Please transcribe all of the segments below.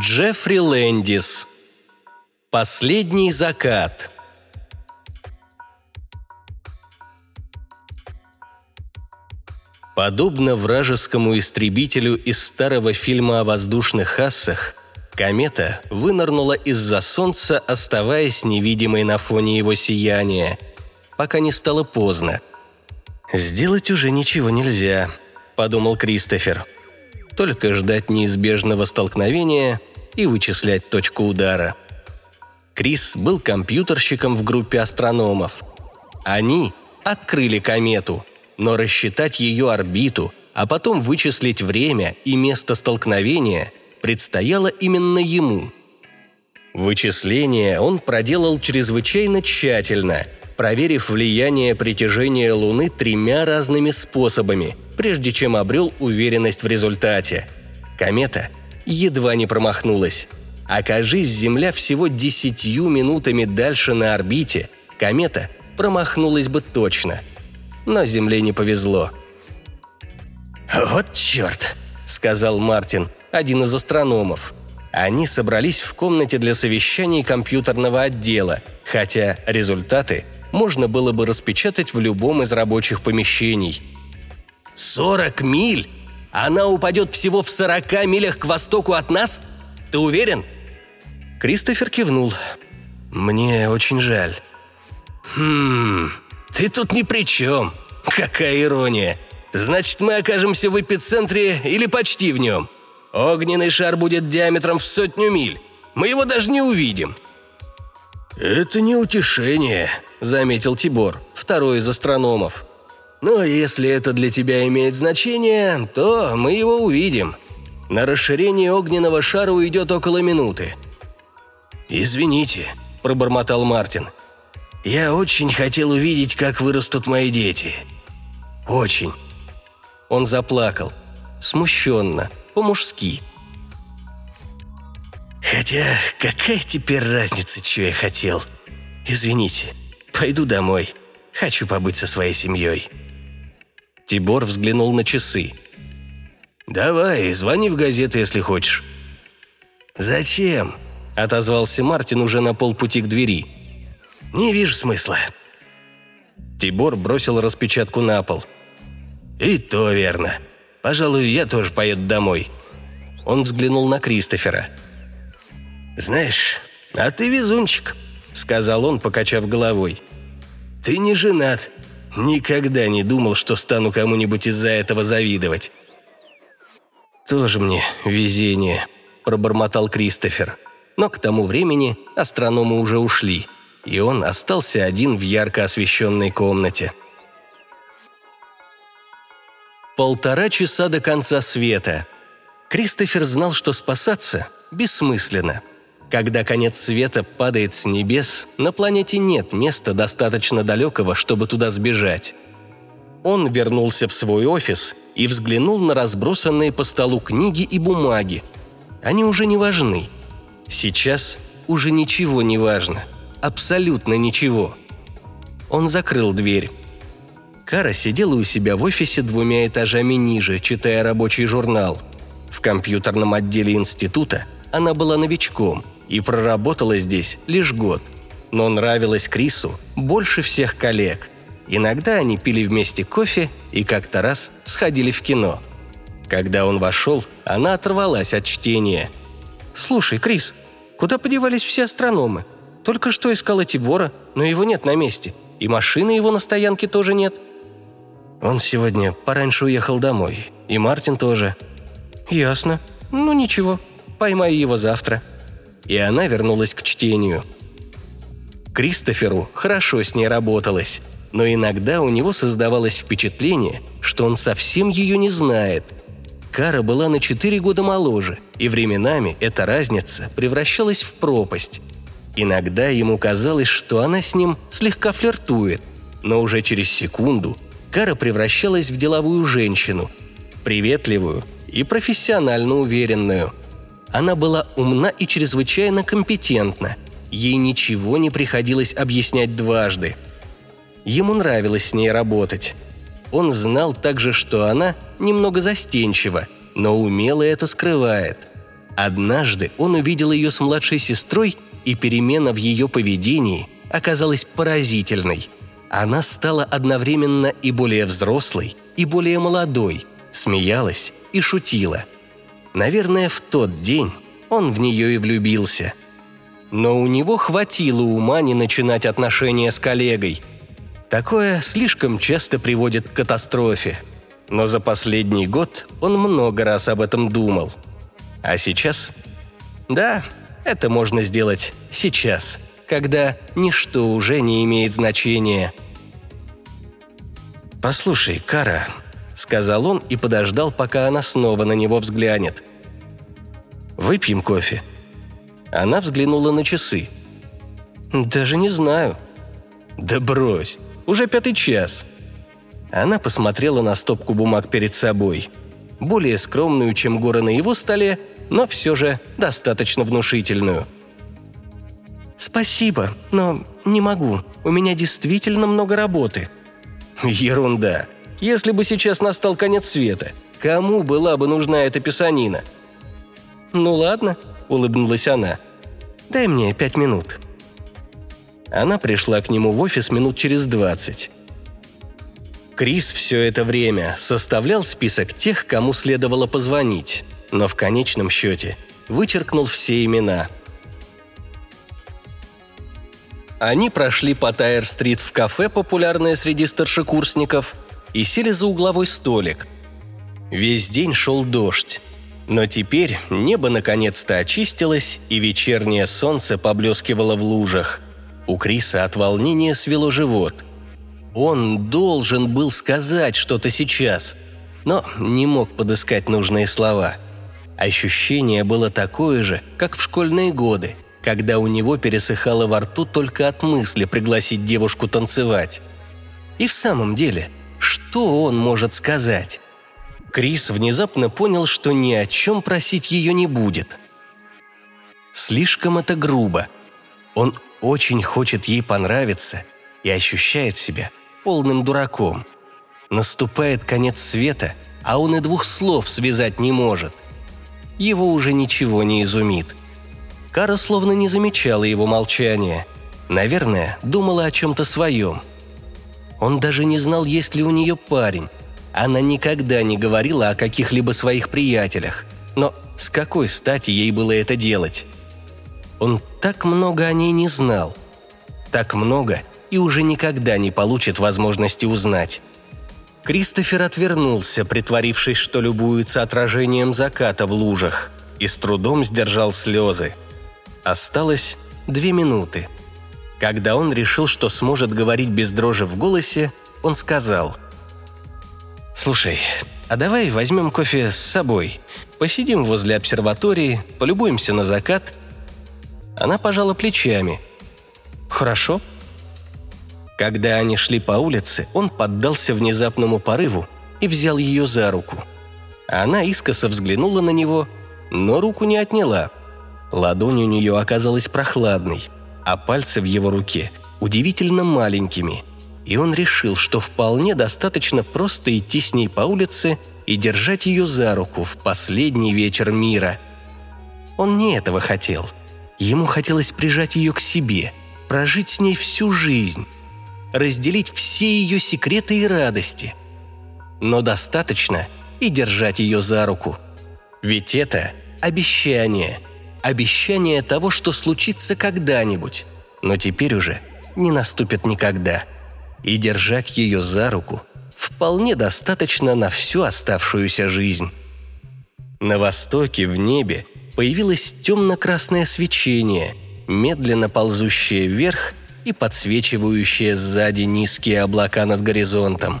Джеффри Лэндис. Последний закат. Подобно вражескому истребителю из старого фильма о воздушных ассах, комета вынырнула из-за солнца, оставаясь невидимой на фоне его сияния, пока не стало поздно. «Сделать уже ничего нельзя», – подумал Кристофер – только ждать неизбежного столкновения и вычислять точку удара. Крис был компьютерщиком в группе астрономов. Они открыли комету, но рассчитать ее орбиту, а потом вычислить время и место столкновения предстояло именно ему. Вычисления он проделал чрезвычайно тщательно – проверив влияние притяжения Луны тремя разными способами, прежде чем обрел уверенность в результате. Комета едва не промахнулась. Окажись Земля всего десятью минутами дальше на орбите, комета промахнулась бы точно. Но Земле не повезло. «Вот черт!» – сказал Мартин, один из астрономов. Они собрались в комнате для совещаний компьютерного отдела, хотя результаты можно было бы распечатать в любом из рабочих помещений. «Сорок миль? Она упадет всего в сорока милях к востоку от нас? Ты уверен?» Кристофер кивнул. «Мне очень жаль». «Хм, ты тут ни при чем. Какая ирония. Значит, мы окажемся в эпицентре или почти в нем. Огненный шар будет диаметром в сотню миль. Мы его даже не увидим». «Это не утешение», – заметил Тибор, второй из астрономов. «Но если это для тебя имеет значение, то мы его увидим. На расширение огненного шара уйдет около минуты». «Извините», – пробормотал Мартин. «Я очень хотел увидеть, как вырастут мои дети. Очень». Он заплакал. Смущенно, по-мужски. «Хотя какая теперь разница, что я хотел? Извините, Пойду домой. Хочу побыть со своей семьей». Тибор взглянул на часы. «Давай, звони в газеты, если хочешь». «Зачем?» – отозвался Мартин уже на полпути к двери. «Не вижу смысла». Тибор бросил распечатку на пол. «И то верно. Пожалуй, я тоже поеду домой». Он взглянул на Кристофера. «Знаешь, а ты везунчик», — сказал он, покачав головой. Ты не женат. Никогда не думал, что стану кому-нибудь из-за этого завидовать». «Тоже мне везение», – пробормотал Кристофер. Но к тому времени астрономы уже ушли, и он остался один в ярко освещенной комнате. Полтора часа до конца света. Кристофер знал, что спасаться бессмысленно – когда конец света падает с небес, на планете нет места достаточно далекого, чтобы туда сбежать. Он вернулся в свой офис и взглянул на разбросанные по столу книги и бумаги. Они уже не важны. Сейчас уже ничего не важно. Абсолютно ничего. Он закрыл дверь. Кара сидела у себя в офисе двумя этажами ниже, читая рабочий журнал. В компьютерном отделе института она была новичком – и проработала здесь лишь год. Но нравилось Крису больше всех коллег. Иногда они пили вместе кофе и как-то раз сходили в кино. Когда он вошел, она оторвалась от чтения. «Слушай, Крис, куда подевались все астрономы? Только что искала Тибора, но его нет на месте. И машины его на стоянке тоже нет». «Он сегодня пораньше уехал домой. И Мартин тоже». «Ясно. Ну ничего, поймаю его завтра», и она вернулась к чтению. Кристоферу хорошо с ней работалось, но иногда у него создавалось впечатление, что он совсем ее не знает. Кара была на четыре года моложе, и временами эта разница превращалась в пропасть. Иногда ему казалось, что она с ним слегка флиртует, но уже через секунду Кара превращалась в деловую женщину, приветливую и профессионально уверенную – она была умна и чрезвычайно компетентна. Ей ничего не приходилось объяснять дважды. Ему нравилось с ней работать. Он знал также, что она немного застенчива, но умело это скрывает. Однажды он увидел ее с младшей сестрой, и перемена в ее поведении оказалась поразительной. Она стала одновременно и более взрослой, и более молодой, смеялась и шутила. Наверное, в тот день он в нее и влюбился. Но у него хватило ума не начинать отношения с коллегой. Такое слишком часто приводит к катастрофе. Но за последний год он много раз об этом думал. А сейчас? Да, это можно сделать сейчас, когда ничто уже не имеет значения. «Послушай, Кара», — сказал он и подождал, пока она снова на него взглянет. «Выпьем кофе». Она взглянула на часы. «Даже не знаю». «Да брось, уже пятый час». Она посмотрела на стопку бумаг перед собой. Более скромную, чем горы на его столе, но все же достаточно внушительную. «Спасибо, но не могу. У меня действительно много работы». «Ерунда. Если бы сейчас настал конец света, кому была бы нужна эта писанина?» «Ну ладно», — улыбнулась она. «Дай мне пять минут». Она пришла к нему в офис минут через двадцать. Крис все это время составлял список тех, кому следовало позвонить, но в конечном счете вычеркнул все имена. Они прошли по Тайр-стрит в кафе, популярное среди старшекурсников, и сели за угловой столик. Весь день шел дождь. Но теперь небо наконец-то очистилось, и вечернее солнце поблескивало в лужах. У Криса от волнения свело живот. Он должен был сказать что-то сейчас, но не мог подыскать нужные слова. Ощущение было такое же, как в школьные годы, когда у него пересыхало во рту только от мысли пригласить девушку танцевать. И в самом деле, что он может сказать? Крис внезапно понял, что ни о чем просить ее не будет. Слишком это грубо. Он очень хочет ей понравиться и ощущает себя полным дураком. Наступает конец света, а он и двух слов связать не может. Его уже ничего не изумит. Кара словно не замечала его молчания. Наверное, думала о чем-то своем. Он даже не знал, есть ли у нее парень, она никогда не говорила о каких-либо своих приятелях. Но с какой стати ей было это делать? Он так много о ней не знал. Так много и уже никогда не получит возможности узнать. Кристофер отвернулся, притворившись, что любуется отражением заката в лужах, и с трудом сдержал слезы. Осталось две минуты. Когда он решил, что сможет говорить без дрожи в голосе, он сказал – «Слушай, а давай возьмем кофе с собой. Посидим возле обсерватории, полюбуемся на закат». Она пожала плечами. «Хорошо». Когда они шли по улице, он поддался внезапному порыву и взял ее за руку. Она искоса взглянула на него, но руку не отняла. Ладонь у нее оказалась прохладной, а пальцы в его руке удивительно маленькими – и он решил, что вполне достаточно просто идти с ней по улице и держать ее за руку в последний вечер мира. Он не этого хотел. Ему хотелось прижать ее к себе, прожить с ней всю жизнь, разделить все ее секреты и радости. Но достаточно и держать ее за руку. Ведь это обещание. Обещание того, что случится когда-нибудь, но теперь уже не наступит никогда – и держать ее за руку вполне достаточно на всю оставшуюся жизнь. На востоке в небе появилось темно-красное свечение, медленно ползущее вверх и подсвечивающее сзади низкие облака над горизонтом.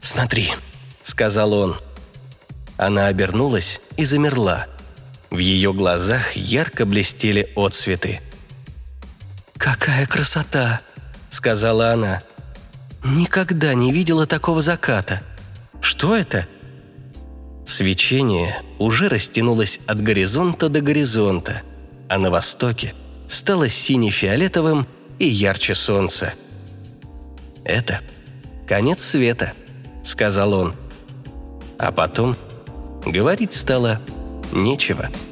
«Смотри», — сказал он. Она обернулась и замерла. В ее глазах ярко блестели отсветы. «Какая красота!» — сказала она. «Никогда не видела такого заката. Что это?» Свечение уже растянулось от горизонта до горизонта, а на востоке стало сине-фиолетовым и ярче солнца. «Это конец света», — сказал он. А потом говорить стало нечего. —